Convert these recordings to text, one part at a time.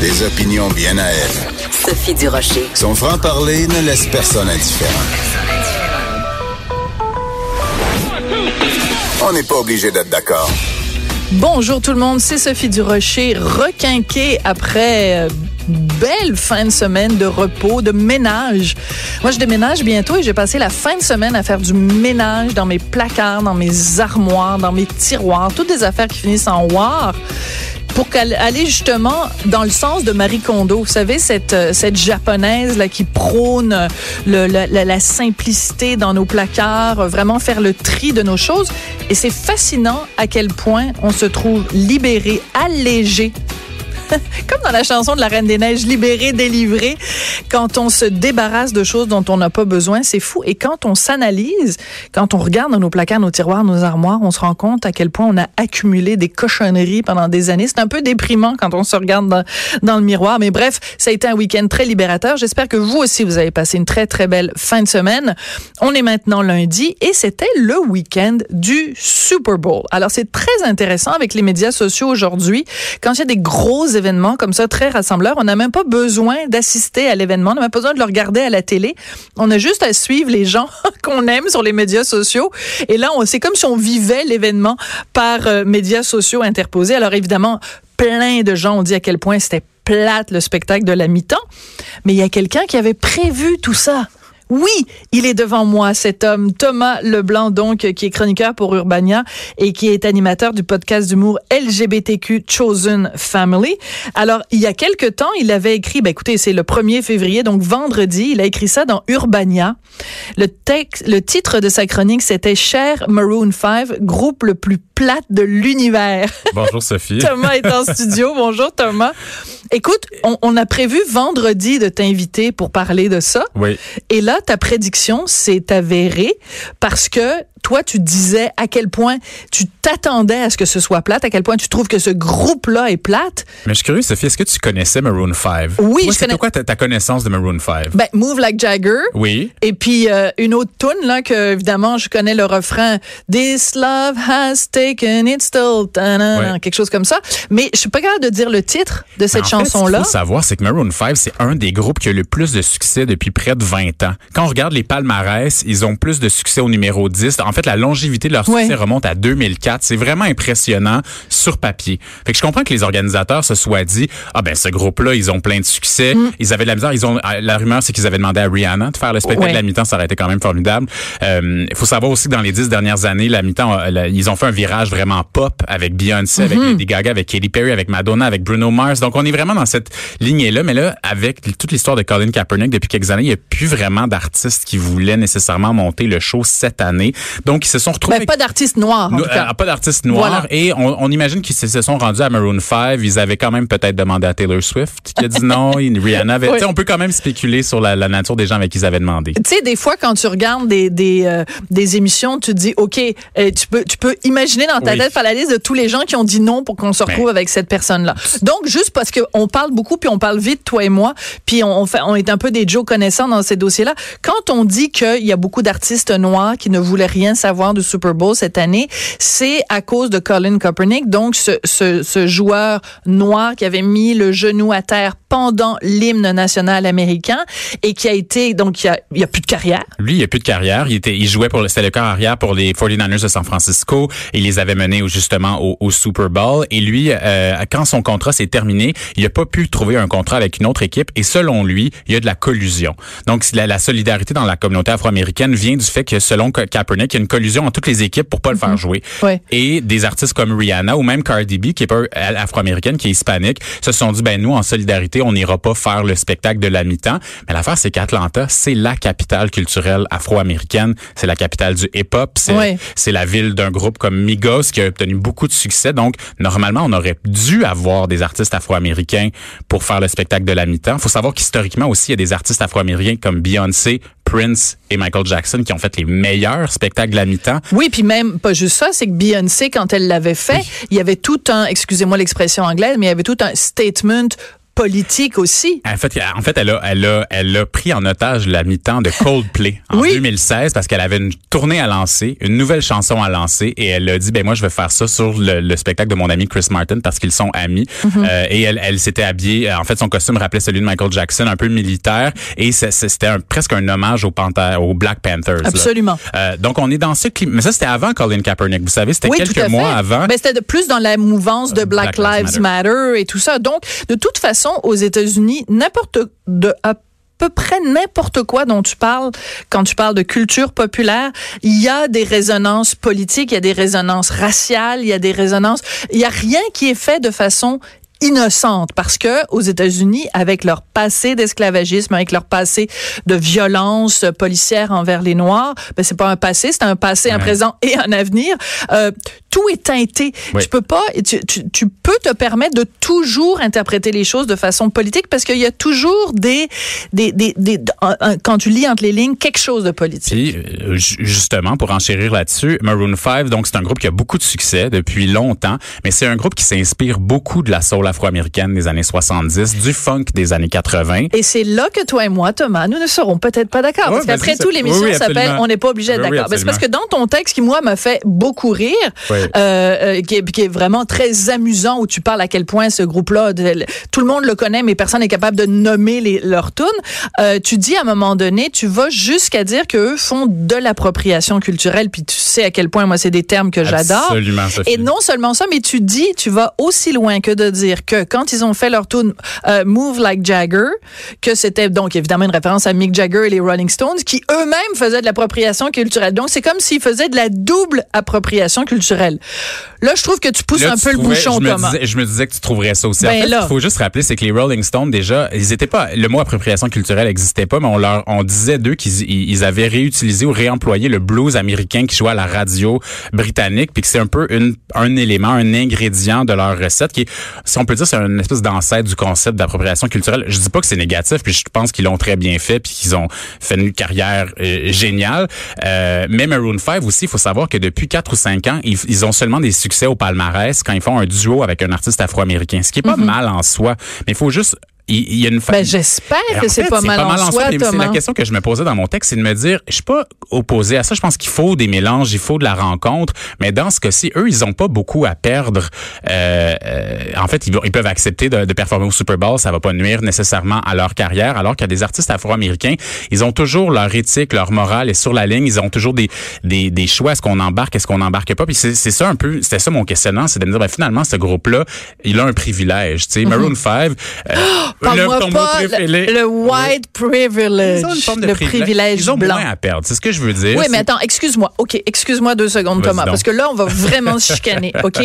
Des opinions bien à elle. Sophie Durocher. Son franc-parler ne laisse personne indifférent. On n'est pas obligé d'être d'accord. Bonjour tout le monde, c'est Sophie Durocher, requinquée après euh, belle fin de semaine de repos, de ménage. Moi, je déménage bientôt et j'ai passé la fin de semaine à faire du ménage dans mes placards, dans mes armoires, dans mes tiroirs, toutes des affaires qui finissent en war pour aller justement dans le sens de Marie Kondo. Vous savez, cette, euh, cette japonaise là, qui prône la, simplicité dans nos placards, euh, vraiment faire le tri de nos choses. Et c'est fascinant à quel point on se trouve libéré, allégé comme dans la chanson de la Reine des Neiges, libéré, délivré, quand on se débarrasse de choses dont on n'a pas besoin, c'est fou. Et quand on s'analyse, quand on regarde dans nos placards, nos tiroirs, nos armoires, on se rend compte à quel point on a accumulé des cochonneries pendant des années. C'est un peu déprimant quand on se regarde dans, le miroir. Mais bref, ça a été un week-end très libérateur. J'espère que vous aussi, vous avez passé une très, très belle fin de semaine. On est maintenant lundi et c'était le week-end du Super Bowl. Alors, c'est très intéressant avec les médias sociaux aujourd'hui. Quand il y a des gros événements comme ça, très rassembleurs. On n'a même pas besoin d'assister à l'événement. On n'a même pas besoin de le regarder à la télé. On a juste à suivre les gens qu'on aime sur les médias sociaux. Et là, c'est comme si on vivait l'événement par euh, médias sociaux interposés. Alors évidemment, plein de gens ont dit à quel point c'était plate le spectacle de la mi-temps. Mais il y a quelqu'un qui avait prévu tout ça. Oui, il est devant moi, cet homme, Thomas Leblanc, donc, qui est chroniqueur pour Urbania et qui est animateur du podcast d'humour LGBTQ Chosen Family. Alors, il y a quelque temps, il avait écrit, ben écoutez, c'est le 1er février, donc vendredi, il a écrit ça dans Urbania. Le texte, le titre de sa chronique, c'était Cher Maroon 5, groupe le plus plate de l'univers. Bonjour Sophie. Thomas est en studio. Bonjour Thomas. Écoute, on, on a prévu vendredi de t'inviter pour parler de ça. Oui. Et là, ta prédiction s'est avérée parce que toi, tu disais à quel point tu t'attendais à ce que ce soit plate, à quel point tu trouves que ce groupe-là est plate. Mais je suis curieux, Sophie, est-ce que tu connaissais Maroon 5? Oui, Moi, je connais. quoi ta, ta, connaissance de Maroon 5? Ben, Move Like Jagger. Oui. Et puis, euh, une autre tune là, que, évidemment, je connais le refrain. This love has taken its toll. Ouais. Quelque chose comme ça. Mais je suis pas capable de dire le titre de cette chanson-là. Ce qu'il faut savoir, c'est que Maroon 5, c'est un des groupes qui a le plus de succès depuis près de 20 ans. Quand on regarde les palmarès, ils ont plus de succès au numéro 10. En fait, la longévité de leur succès ouais. remonte à 2004. C'est vraiment impressionnant sur papier. Fait que je comprends que les organisateurs se soient dit, ah ben ce groupe-là, ils ont plein de succès. Mm. Ils avaient de la misère. Ils ont la rumeur, c'est qu'ils avaient demandé à Rihanna de faire le spectacle ouais. de la mi-temps. Ça aurait été quand même formidable. Il euh, faut savoir aussi que dans les dix dernières années, la mi-temps, ils ont fait un virage vraiment pop avec Beyoncé, mm -hmm. avec Lady Gaga, avec Katy Perry, avec Madonna, avec Bruno Mars. Donc on est vraiment dans cette lignée-là. Mais là, avec toute l'histoire de Colin Kaepernick depuis quelques années, il n'y a plus vraiment d'artistes qui voulaient nécessairement monter le show cette année. Donc ils se sont retrouvés. Ben, pas d'artistes noirs. En tout cas. Euh, pas d'artistes noirs. Voilà. Et on, on imagine qu'ils se sont rendus à Maroon 5. Ils avaient quand même peut-être demandé à Taylor Swift qui a dit non. Rihanna avait. Oui. On peut quand même spéculer sur la, la, nature des gens avec qui ils avaient demandé. Tu sais, des fois, quand tu regardes des, des, euh, des émissions, tu te dis, OK, euh, tu, peux, tu peux imaginer dans ta oui. tête faire la liste de tous les gens qui ont dit non pour qu'on se retrouve Mais... avec cette personne-là. Donc, juste parce qu'on parle beaucoup, puis on parle vite, toi et moi, puis on, fait, on est un peu des Joe connaissants dans ces dossiers-là. Quand on dit qu'il y a beaucoup d'artistes noirs qui ne voulaient rien savoir du Super Bowl cette année, c'est à cause de Colin Kaepernick, donc ce, ce, joueur noir qui avait mis le genou à terre pendant l'hymne national américain et qui a été donc il a, a plus de carrière. Lui, il a plus de carrière. Il était, il jouait pour c'était le corps arrière pour les 49ers de San Francisco il les avait menés justement au, au Super Bowl. Et lui, euh, quand son contrat s'est terminé, il n'a pas pu trouver un contrat avec une autre équipe et selon lui, il y a de la collusion. Donc la, la solidarité dans la communauté afro-américaine vient du fait que selon Kaepernick, qu'il y a une collusion entre toutes les équipes pour pas le faire jouer. Ouais. Et des artistes comme Rihanna ou même Cardi B, qui est pas afro-américaine, qui est hispanique, se sont dit, ben nous, en solidarité, on n'ira pas faire le spectacle de la mi-temps. Mais l'affaire, c'est qu'Atlanta, c'est la capitale culturelle afro-américaine. C'est la capitale du hip-hop. C'est la ville d'un groupe comme Migos qui a obtenu beaucoup de succès. Donc, normalement, on aurait dû avoir des artistes afro-américains pour faire le spectacle de la mi-temps. faut savoir qu'historiquement aussi, il y a des artistes afro-américains comme Beyoncé, Prince et Michael Jackson qui ont fait les meilleurs spectacles de la mi-temps. Oui, puis même pas juste ça, c'est que Beyoncé, quand elle l'avait fait, il y avait tout un, excusez-moi l'expression anglaise, mais il y avait tout un statement politique aussi. En fait, en fait, elle a, elle a, elle a pris en otage la mi-temps de Coldplay en Oui. 2016 parce qu'elle avait une tournée à lancer, une nouvelle chanson à lancer et elle a dit, ben moi, je vais faire ça sur le, le spectacle de mon ami Chris Martin parce qu'ils sont amis. Mhm. Euh, et elle, elle s'était habillée, en fait, son costume rappelait celui de Michael Jackson, un peu militaire et c'était presque un hommage aux, Panther, aux Black Panthers. Absolument. Euh, donc, on est dans ce climat. Mais ça, c'était avant Colin Kaepernick. Vous savez, c'était Oui, quelques mois avant. Ben, c'était plus dans la mouvance de Euh, Black, Lives Matter. et tout ça. Donc, de toute façon, aux États-Unis, n'importe de à peu près n'importe quoi dont tu parles quand tu parles de culture populaire, il y a des résonances politiques, il y a des résonances raciales, il y a des résonances, il y a rien qui est fait de façon innocente parce que aux États-Unis avec leur passé d'esclavagisme avec leur passé de violence policière envers les noirs ben c'est pas un passé c'est un passé un présent et un avenir. Euh, tout est teinté. Oui. tu peux pas tu, tu, tu peux te permettre de toujours interpréter les choses de façon politique parce qu'il y a toujours des des, des, des un- un- quand tu lis entre les lignes quelque chose de politique. Puis, euh, ju- justement, pour enchérir là-dessus, Maroon 5, donc c'est un groupe qui a beaucoup de succès depuis longtemps, mais c'est un groupe qui s'inspire beaucoup de la soul afro-américaine des années 70, du funk des années 80. Et c'est là que toi et moi, Thomas, nous ne serons peut-être pas d'accord. Parce qu'après vas-y, tout, l'émission oui, oui, s'appelle. On n'est pas obligé d'être d'accord. Ben, c'est parce que dans ton texte, qui moi m'a fait beaucoup rire, euh, euh, qui, est, qui est vraiment très amusant, où tu parles à quel point ce groupe-là, tout le monde le connaît, mais personne n'est capable de nommer les, leurs tunes. Euh, tu dis à un moment donné, tu vas jusqu'à dire qu'eux font de l'appropriation culturelle, puis tu sais à quel point moi c'est des termes que j'adore. Absolument. Et non seulement ça, mais tu dis, tu vas aussi loin que de dire que quand ils ont fait leur tune euh, Move Like Jagger, que c'était donc évidemment une référence à Mick Jagger et les Rolling Stones, qui eux-mêmes faisaient de l'appropriation culturelle. Donc c'est comme s'ils faisaient de la double appropriation culturelle. Là, je trouve que tu pousses Là, un tu peu le bouchon, je Thomas. Disais, je me disais que tu trouverais ça aussi. Ben en fait, là. il faut juste rappeler, c'est que les Rolling Stones, déjà, ils étaient pas, le mot appropriation culturelle n'existait pas, mais on leur, on disait d'eux qu'ils ils ils avaient réutilisé ou réemployé le blues américain qui jouait à la radio britannique, puis que c'est un peu une, un élément, un ingrédient de leur recette qui est, si on peut dire, c'est une espèce d'ancêtre du concept d'appropriation culturelle. Je dis pas que c'est négatif, puis je pense qu'ils l'ont très bien fait, puis qu'ils ont fait une carrière euh, géniale. Euh, mais Maroon 5 aussi, il faut savoir que depuis 4 ou 5 ans, ils, ils ont seulement des succès au palmarès quand ils font un duo avec un artiste afro-américain, ce qui est pas mal en soi. Mais il faut juste il, il y a une fa- Ben, j'espère que c'est pas mal en soi, C'est la question que je me posais dans mon texte, c'est de me dire, je suis pas opposé à ça. Je pense qu'il faut des mélanges, il faut de la rencontre. Mais dans ce cas-ci, eux, ils ont pas beaucoup à perdre. Euh, euh, en fait, ils, peuvent accepter de, de performer au Super Bowl. Ça va pas nuire nécessairement à leur carrière. Alors qu'il y a des artistes afro-américains, ils ont toujours leur éthique, leur morale est sur la ligne. Ils ont toujours des, des, des choix. Est-ce qu'on embarque, est-ce qu'on embarque pas? Puis c'est ça un peu, c'était ça mon questionnement, c'est de me dire, ben, finalement, ce groupe-là, il a un privilège. Tu sais, Maroon 5, euh, Parle-moi pas le, le white privilege, Ils ont une forme de le privilège. privilège Ils ont blanc. moins à perdre. C'est ce que je veux dire. Oui, mais attends, excuse-moi. OK, excuse-moi deux secondes, Thomas, donc. parce que là, on va vraiment se chicaner, OK?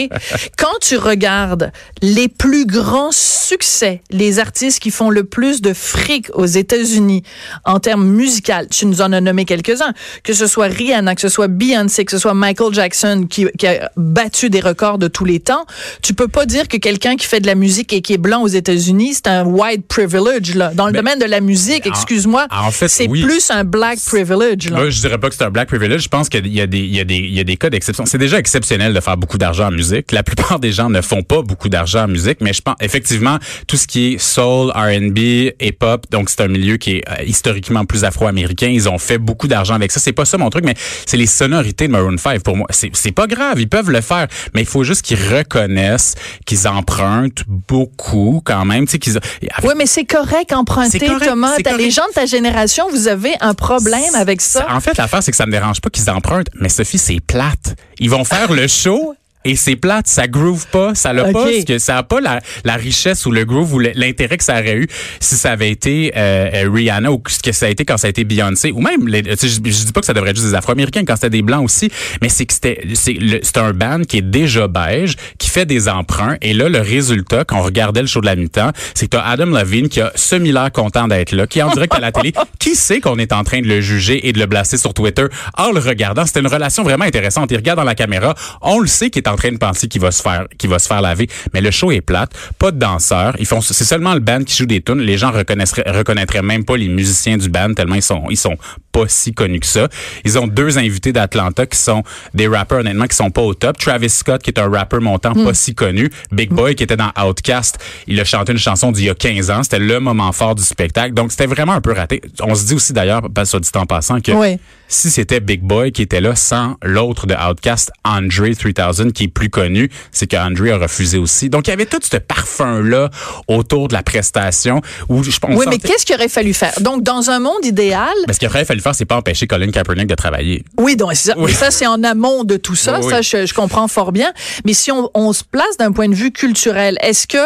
Quand tu regardes les plus grands succès, les artistes qui font le plus de fric aux États-Unis en termes musical, tu nous en as nommé quelques-uns, que ce soit Rihanna, que ce soit Beyoncé, que ce soit Michael Jackson qui, qui a battu des records de tous les temps, tu peux pas dire que quelqu'un qui fait de la musique et qui est blanc aux États-Unis, c'est un white privilege, là. Dans le domaine de la musique, excuse-moi, en fait, c'est oui. plus un black privilege, là. Moi, je dirais pas que c'est un black privilege. Je pense qu'il y a des, il y a des, il y a des cas d'exception. C'est déjà exceptionnel de faire beaucoup d'argent en musique. La plupart des gens ne font pas beaucoup d'argent en musique, mais je pense, effectivement, tout ce qui est soul, R&B, hip-hop, donc c'est un milieu qui est euh, historiquement plus afro-américain. Ils ont fait beaucoup d'argent avec ça. C'est pas ça mon truc, mais c'est les sonorités de Maroon 5 pour moi. C'est, c'est pas grave. Ils peuvent le faire, mais il faut juste qu'ils reconnaissent qu'ils empruntent beaucoup quand même. Tu sais, qu'ils, Oui, mais c'est correct emprunter, correct, Thomas. les gens de ta génération, vous avez un problème avec ça. En fait, l'affaire, c'est que ça me dérange pas qu'ils empruntent, mais Sophie, c'est plate. Ils vont faire le show et c'est plate, ça groove pas, ça l'a pas, Ok. ce que ça a pas la, la richesse ou le groove ou l'intérêt que ça aurait eu si ça avait été euh, euh, Rihanna ou ce que ça a été quand ça a été Beyoncé ou même les, je, je dis pas que ça devrait être juste des Afro-Américains quand c'était des blancs aussi, mais c'est que c'était c'est un band qui est déjà beige, qui fait des emprunts et là le résultat quand on regardait le show de la mi-temps, c'est que t'as Adam Levine qui a semi-l'air content d'être là, qui est en direct à la télé, qui sait qu'on est en train de le juger et de le blaster sur Twitter en le regardant, c'était une relation vraiment intéressante. Il regarde dans la caméra, on le sait qu'il est en train de penser qu'il va se faire qu'il va se faire laver, mais le show est plate, pas de danseurs, ils font c'est seulement le band qui joue des tunes, les gens reconnaîtraient reconnaîtraient même pas les musiciens du band tellement ils sont ils sont pas si connus que ça. Ils ont deux invités d'Atlanta qui sont des rappeurs honnêtement qui sont pas au top. Travis Scott qui est un rappeur montant pas si connu, Big Boy qui était dans Outcast, il a chanté une chanson d'il y a 15 ans, c'était le moment fort du spectacle. Donc c'était vraiment un peu raté. On se dit aussi d'ailleurs soit dit en passant que Oui. Si c'était Big Boy qui était là sans l'autre de Outcast, Andre 3000 qui est plus connu, c'est que Andre a refusé aussi. Donc il y avait tout ce parfum là autour de la prestation où je pense Oui, mais qu'est-ce qu'il aurait fallu faire? Donc, dans un monde idéal, parce qu'il aurait fallu faire, c'est pas empêcher Colin Kaepernick de travailler. Oui, donc ça, Oui. mais ça c'est en amont de tout ça. Oui, Ça, oui. je, je comprends fort bien. Mais si on, on se place d'un point de vue culturel, est-ce que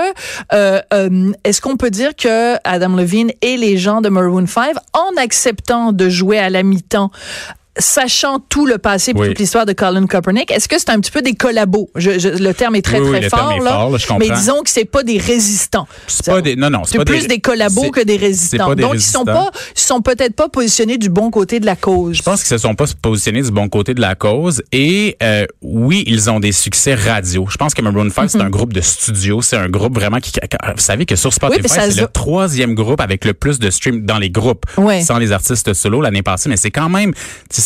euh, euh, est-ce qu'on peut dire que Adam Levine et les gens de Maroon 5, en acceptant de jouer à la mi-temps, sachant tout le passé, Oui. toute l'histoire de Colin Kaepernick, est-ce que c'est un petit peu des collabos? Je- je- Le terme est très Oui, oui, très le fort est là, fort, là, je comprends. mais disons que c'est pas des résistants. C'est pas des, non, non, C'est plus des, collabos que des résistants. des Donc ils sont résistants. pas, ils sont peut-être pas positionnés du bon côté de la cause. Je pense qu'ils se sont pas positionnés du bon côté de la cause. Et euh, oui, ils ont des succès radio. Je pense que Maroon 5, c'est un groupe de studio. C'est un groupe vraiment qui... Vous savez que sur Spotify, c'est le troisième groupe avec le plus de streams dans les groupes. Sans les artistes solo l'année passée. Mais c'est quand même...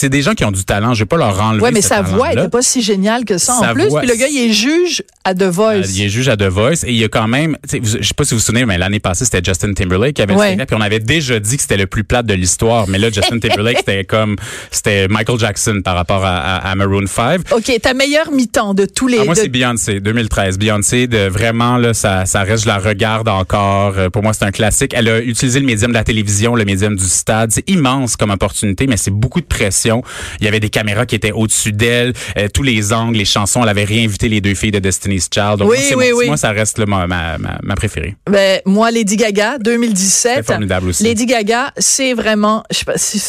c'est des gens qui ont du talent. Je vais pas leur enlever Ouais, mais sa voix talent-là. était pas si géniale que ça en plus. voix, Puis le gars, il est juge à The Voice. Euh, il est juge à The Voice et il y a quand même, je sais pas si vous vous souvenez, mais l'année passée c'était Justin Timberlake qui avait Ouais. le puis on avait déjà dit que c'était le plus plat de l'histoire, mais là Justin Timberlake c'était comme c'était Michael Jackson par rapport à, à, à Maroon 5. OK, ta meilleure mi-temps de tous les... Ah, moi, de- c'est Beyoncé, 2013. Beyoncé, de vraiment, là, ça, ça reste, je la regarde encore. Euh, Pour moi, c'est un classique. Elle a utilisé le médium de la télévision, le médium du stade. C'est immense comme opportunité, mais c'est beaucoup de pression. Il y avait des caméras qui étaient au-dessus d'elle, euh, tous les angles, les chansons. Elle avait réinvité les deux filles de Destiny's Child. Donc, Oui, moi, c'est oui, oui. moi, ça reste là, ma, ma, préférée. Ben, moi, Lady Gaga, 2017. C'est formidable aussi. Lady Gaga, c'est vraiment... Je sais pas si...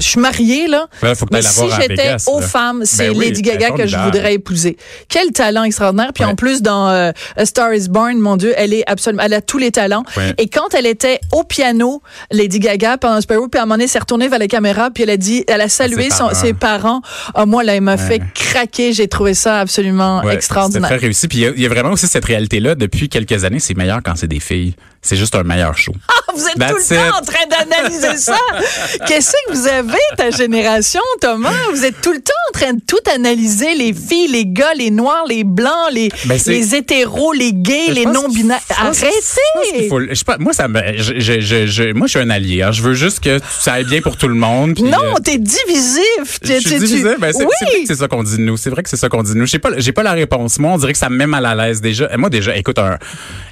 Je suis mariée, là. Faut Mais si j'étais aux là. femmes, c'est Ben oui, Lady Gaga que je voudrais épouser. Quel talent extraordinaire. Puis Ouais. en plus, dans euh, A Star is Born, mon Dieu, elle est absolument, elle a tous les talents. Ouais. Et quand elle était au piano, Lady Gaga, pendant Sparrow, puis à un moment donné, elle s'est retournée vers la caméra, puis elle a dit, elle a salué ses son- parents. ses parents. Ah, moi, là, elle m'a fait craquer. J'ai trouvé ça absolument extraordinaire. C'était très réussi. Puis il y a- il y, a vraiment aussi cette réalité-là. Depuis quelques années, c'est meilleur quand c'est des filles. C'est juste un meilleur show. Vous êtes That's tout le it. temps en train d'analyser ça. Qu'est-ce que vous avez, ta génération, Thomas? Vous êtes tout le temps en train de tout analyser, les filles, les gars, les noirs, les blancs, les, Ben, les hétéros, les gays, les non-binaires. je Arrêtez! faut- je sais pas, moi, ça me, je, moi, je suis un allié. hein. Je veux juste que ça aille bien pour tout le monde. puis, Non, euh, t'es divisif. je suis divisé. Ben, c'est, oui. c'est vrai que c'est ça qu'on dit de nous. C'est vrai que c'est ça qu'on dit de nous. J'ai pas, pas la réponse. Moi, on dirait que ça me met mal à l'aise déjà. Moi, déjà, écoute, un,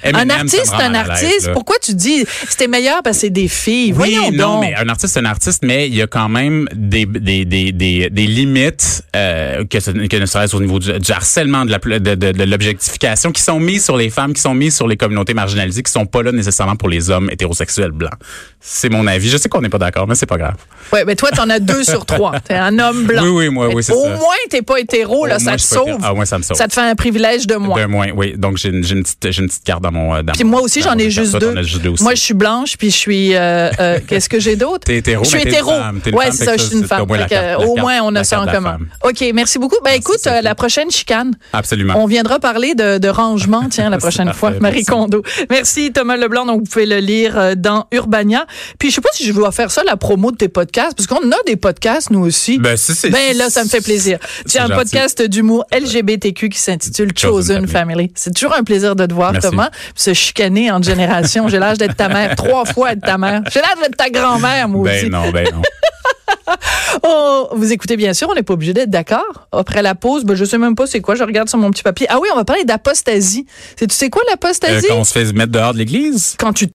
Un Eminem, artiste, un artiste. Pourquoi tu dis c'était meilleur parce que c'est des filles? Oui, Voyons non, donc. mais un artiste, c'est un artiste, mais il y a quand même des, des, des, des, des limites, euh, que, ce- que ne serait-ce au niveau du, du harcèlement, de, la, de, de, de l'objectification, qui sont mises sur les femmes, qui sont mises sur les communautés marginalisées, qui sont pas là nécessairement pour les hommes hétérosexuels blancs. C'est mon avis. Je sais qu'on n'est pas d'accord, mais c'est pas grave. Ouais, mais toi, t'en as deux sur trois. T'es un homme blanc. Oui, oui, moi, oui, c'est Au ça. moins, t'es pas hétéro, là, Au ça te sauve. Ah, ouais, ça me sauve. Ça te fait un privilège de moins. De moins, oui. Donc, j'ai une, j'ai une petite, j'ai une petite carte dans mon, euh, dans Puis moi aussi, j'en ai juste deux. Moi, je suis blanche, puis je suis. euh, euh, Qu'est-ce que j'ai d'autre? T'es hétéro, Je suis hétéro. femme. T'es une ouais, femme, c'est ça, je suis une femme. au moins la carte- au on a ça en commun. femme. OK, merci beaucoup. Ben écoute, c'est euh, la prochaine chicane, Absolument. on viendra parler de, de rangement, tiens, la prochaine Parfait, fois. Marie merci. Kondo. Merci, Thomas Leblanc. Donc, vous pouvez le lire euh, dans Urbania. Puis, je sais pas si je dois faire ça, la promo de tes podcasts, parce qu'on a des podcasts, nous aussi. Ben, si, c'est- Ben là, ça me fait plaisir. As un gentil. podcast d'humour LGBTQ qui s'intitule Chosen Family. C'est toujours un plaisir de te voir, Merci. Thomas. Puis Se chicaner en génération. J'ai l'âge d'être ta mère. Trois fois être ta mère. J'ai l'âge d'être ta grand-mère, moi aussi. Ben non, ben non. Oh, vous écoutez bien sûr, on n'est pas obligé d'être d'accord. Après la pause, ben, je sais même pas c'est quoi, je regarde sur mon petit papier. Ah oui, on va parler d'apostasie. C'est- Tu sais quoi Euh, l'apostasie? quand on se fait mettre dehors de l'église? Quand tu